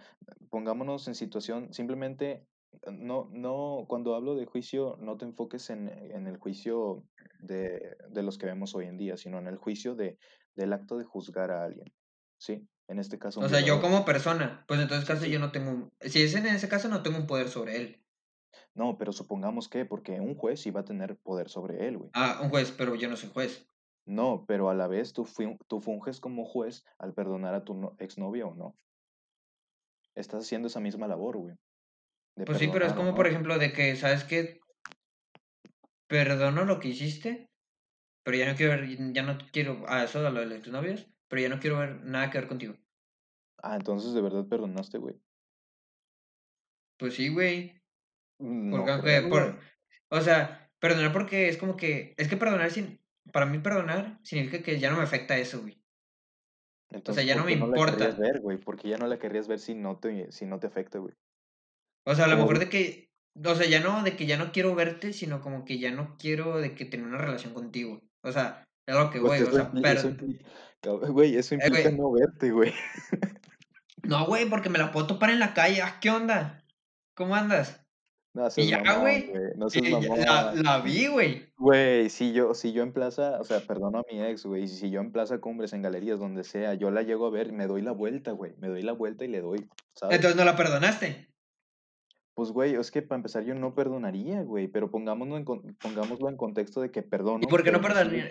pongámonos en situación, simplemente, eh, no, no, cuando hablo de juicio, no te enfoques en, en el juicio de, de los que vemos hoy en día, sino en el juicio de, del acto de juzgar a alguien, ¿sí? En este caso, O sea, yo como persona, pues entonces sí. yo no tengo, un- si es en ese caso no tengo un poder sobre él. No, pero supongamos que, porque un juez sí va a tener poder sobre él, güey. Ah, un juez, pero yo no soy juez. No, pero a la vez tú, tú funges como juez al perdonar a tu no- exnovia o no. Estás haciendo esa misma labor, güey, de Pues sí, pero es como por ejemplo de que, ¿sabes qué? Perdono lo que hiciste, pero ya no quiero ver, ya no quiero, a eso, a lo de tus novios, pero ya no quiero ver nada que ver contigo. Ah, entonces de verdad perdonaste, güey. Pues sí, güey, porque No aunque, creo, por, güey. o sea, perdonar porque es como que, es que perdonar sin, para mí perdonar significa que ya no me afecta eso, güey. O sea, Entonces, ya no ¿por me qué no la querrías importa. ver, güey? Porque ya no la querrías ver si no te, si no te afecta, güey. O sea, a lo mejor de que, o sea, ya no de que ya no quiero verte, sino como que ya no quiero de que tener una relación contigo. O sea, es lo que pues voy, o sea, implica, eso per, implica, güey, eso eh, implica güey, no verte, güey. no, güey, porque me la puedo topar en la calle. Ah, ¿qué onda? ¿Cómo andas? No Y ya, güey. güey. No seas la, la vi, güey. Güey, si yo, si yo en plaza, o sea, perdono a mi ex, güey, si yo en plaza Cumbres, en galerías, donde sea, yo la llego a ver, me doy la vuelta, güey, me doy la vuelta y le doy, ¿sabes? Entonces no la perdonaste. Pues, güey, es que para empezar yo no perdonaría, güey, pero pongámoslo en, pongámoslo en contexto de que ¿Y perdono, por qué no perdonaría?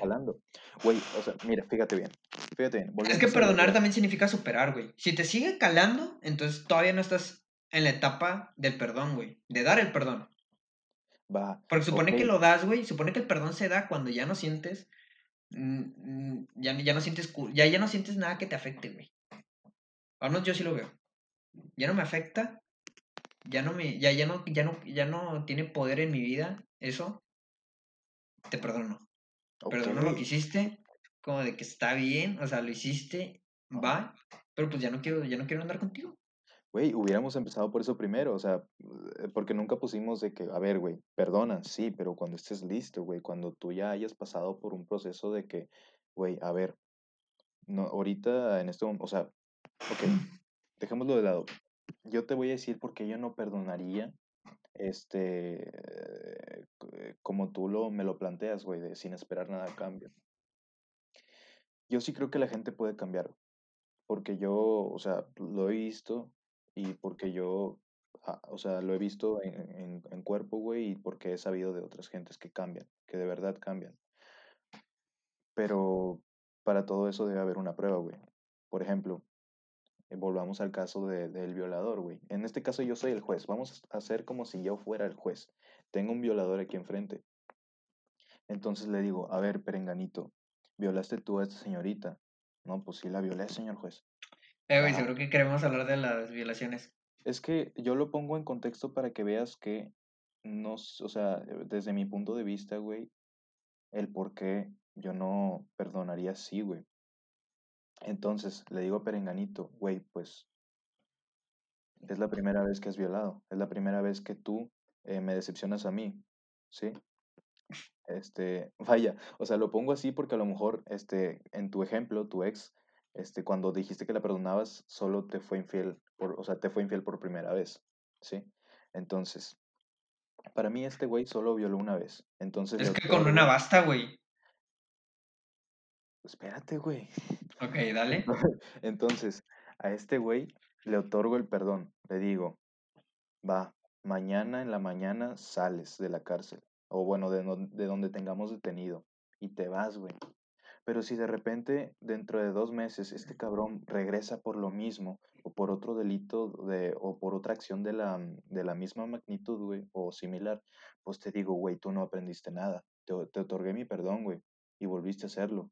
Güey, o sea, mira, fíjate bien, fíjate bien, Es que a perdonar también significa superar, güey. Si te sigue calando, entonces todavía no estás en la etapa del perdón, güey. De dar el perdón. Va, Porque supone que lo das, güey. Supone que el perdón se da cuando ya no sientes. mm, mm, ya, ya no sientes. Ya, ya no sientes nada que te afecte, güey. Al menos yo sí lo veo. Ya no me afecta. Ya no me. Ya, ya no, ya no, ya no tiene poder en mi vida. Eso. Te perdono. ok, Perdono lo que hiciste. Como de que está bien. O sea, lo hiciste. Va. Pero pues ya no quiero, ya no quiero andar contigo. Güey, hubiéramos empezado por eso primero, o sea, eh, porque nunca pusimos de que, a ver, güey, perdona, sí, pero cuando estés listo, güey, cuando tú ya hayas pasado por un proceso de que, güey, a ver, no, ahorita en este momento, o sea, ok, dejémoslo de lado. Yo te voy a decir por qué yo no perdonaría, este, eh, c- como tú lo, me lo planteas, güey, sin esperar nada a cambio. Yo sí creo que la gente puede cambiar, porque yo, o sea, lo he visto y porque yo, ah, o sea, lo he visto en, en, en cuerpo, güey, y porque he sabido de otras gentes que cambian, que de verdad cambian. Pero para todo eso debe haber una prueba, güey. Por ejemplo, eh, volvamos al caso de- del violador, güey. En este caso yo soy el juez. Vamos a hacer como si yo fuera el juez. Tengo un violador aquí enfrente. Entonces le digo, a ver, perenganito, ¿violaste tú a esta señorita? No, pues sí la violé, señor juez. Eh, güey, seguro que queremos hablar de las violaciones. Es que yo lo pongo en contexto para que veas que no, o sea, desde mi punto de vista, güey, el por qué yo no perdonaría así, güey. Entonces le digo a Perenganito, güey, pues es la primera vez que has violado, es la primera vez que tú eh, me decepcionas a mí, ¿sí? Este, vaya, o sea, lo pongo así porque a lo mejor, este, en tu ejemplo, tu ex, este, cuando dijiste que la perdonabas, solo te fue infiel, por, o sea, te fue infiel por primera vez, ¿sí? Entonces, Para mí este güey solo violó una vez. Entonces Es que con una basta, güey. Espérate, güey. Ok, dale. Entonces, a este güey le otorgo el perdón. Le digo, va, mañana en la mañana sales de la cárcel. O bueno, de, no- de donde tengamos detenido. Y te vas, güey. Pero si de repente, dentro de dos meses, este cabrón regresa por lo mismo, o por otro delito, de, o por otra acción de la, de la misma magnitud, güey, o similar, pues te digo, güey, tú no aprendiste nada. Te, te otorgué mi perdón, güey, y volviste a hacerlo.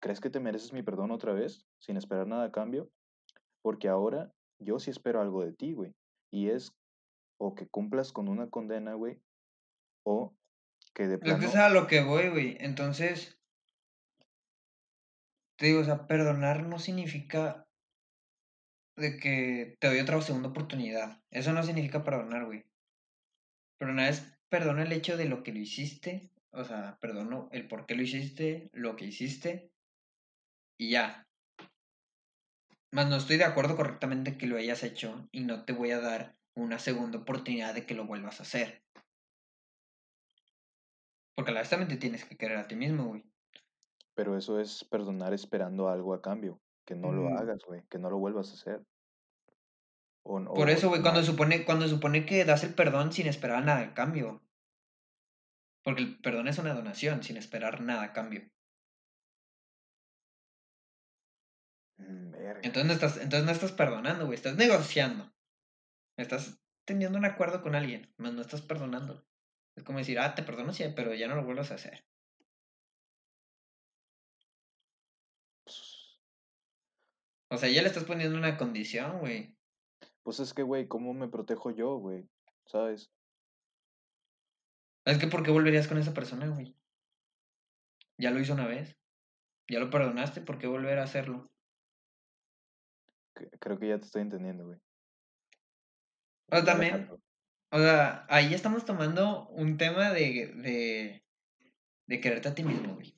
¿Crees que te mereces mi perdón otra vez, sin esperar nada a cambio? Porque ahora yo sí espero algo de ti, güey. Y es o que cumplas con una condena, güey, o que de que es plano, a lo que voy, güey. Entonces, te digo, o sea, perdonar no significa de que te doy otra segunda oportunidad. Eso no significa perdonar, güey. Perdonar es perdonar el hecho de lo que lo hiciste. O sea, perdono el por qué lo hiciste, lo que hiciste y ya. Más no estoy de acuerdo correctamente que lo hayas hecho y no te voy a dar una segunda oportunidad de que lo vuelvas a hacer. Porque la vez también te tienes que querer a ti mismo, güey. pero eso es perdonar esperando algo a cambio, que no lo hagas, güey, que no lo vuelvas a hacer. O, Por o eso, güey, cuando supone, cuando supone que das el perdón sin esperar nada a cambio. Porque el perdón es una donación sin esperar nada a cambio. Verga. Entonces no estás, entonces no estás perdonando, güey. Estás negociando. Estás teniendo un acuerdo con alguien, más no estás perdonando. Es como decir, ah, te perdono, sí, pero ya no lo vuelvas a hacer. Pues, O sea, ya le estás poniendo una condición, güey. pues es que, güey, ¿cómo me protejo yo, güey? ¿Sabes? Es que ¿por qué volverías con esa persona, güey? Ya lo hizo una vez. Ya lo perdonaste, ¿por qué volver a hacerlo? Creo que ya te estoy entendiendo, güey. O también, o sea, ahí estamos tomando un tema de, de, de quererte a ti mismo, güey.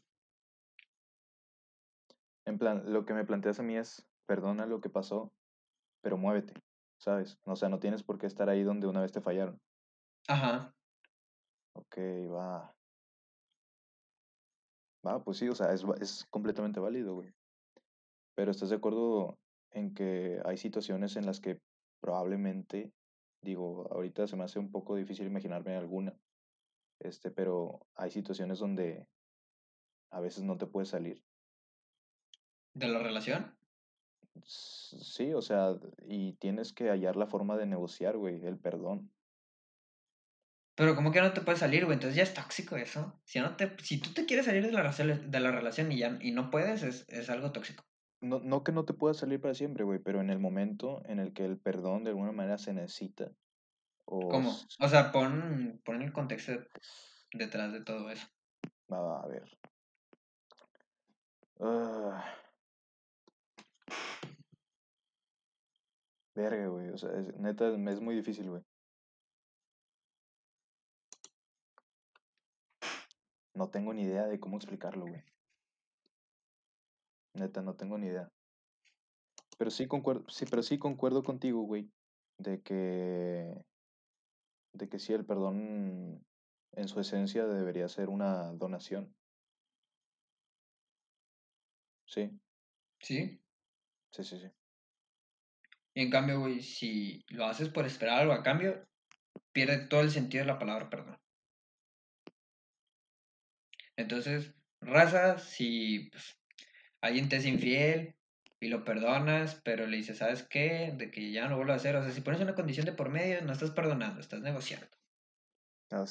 En plan, lo que me planteas a mí es, perdona lo que pasó, pero muévete, ¿sabes? O sea, no tienes por qué estar ahí donde una vez te fallaron. Ajá. Ok, va. Va, pues sí, o sea, es, es completamente válido, güey. Pero ¿estás de acuerdo en que hay situaciones en las que probablemente, digo, ahorita se me hace un poco difícil imaginarme alguna, este, pero hay situaciones donde a veces no te puedes salir. ¿De la relación? Sí, o sea, y tienes que hallar la forma de negociar, güey, el perdón. Pero como que no te puedes salir, güey. Entonces ya es tóxico eso. Si, no te, si tú te quieres salir de la, relación- de la relación y, ya, y no puedes, es, es algo tóxico. No, no que no te puedas salir para siempre, güey, pero en el momento en el que el perdón de alguna manera se necesita, o ¿Cómo? O sea, pon, pon el contexto detrás de todo eso. va a ver. Ah, verga, güey, o sea, es- neta, es muy difícil, güey. No tengo ni idea de cómo explicarlo, güey. Neta, no tengo ni idea. Pero sí concuerdo, sí, pero sí concuerdo contigo, güey, de que, de que sí, el perdón en su esencia debería ser una donación. Sí, ¿Sí? sí, sí, sí. Y en cambio, güey, si lo haces por esperar algo a cambio, pierde todo el sentido de la palabra perdón. Entonces, raza, si pues, alguien te es infiel y lo perdonas, pero le dices, ¿sabes qué? De que ya no vuelvo a hacer. O sea, si pones una condición de por medio, no estás perdonando, estás negociando. Así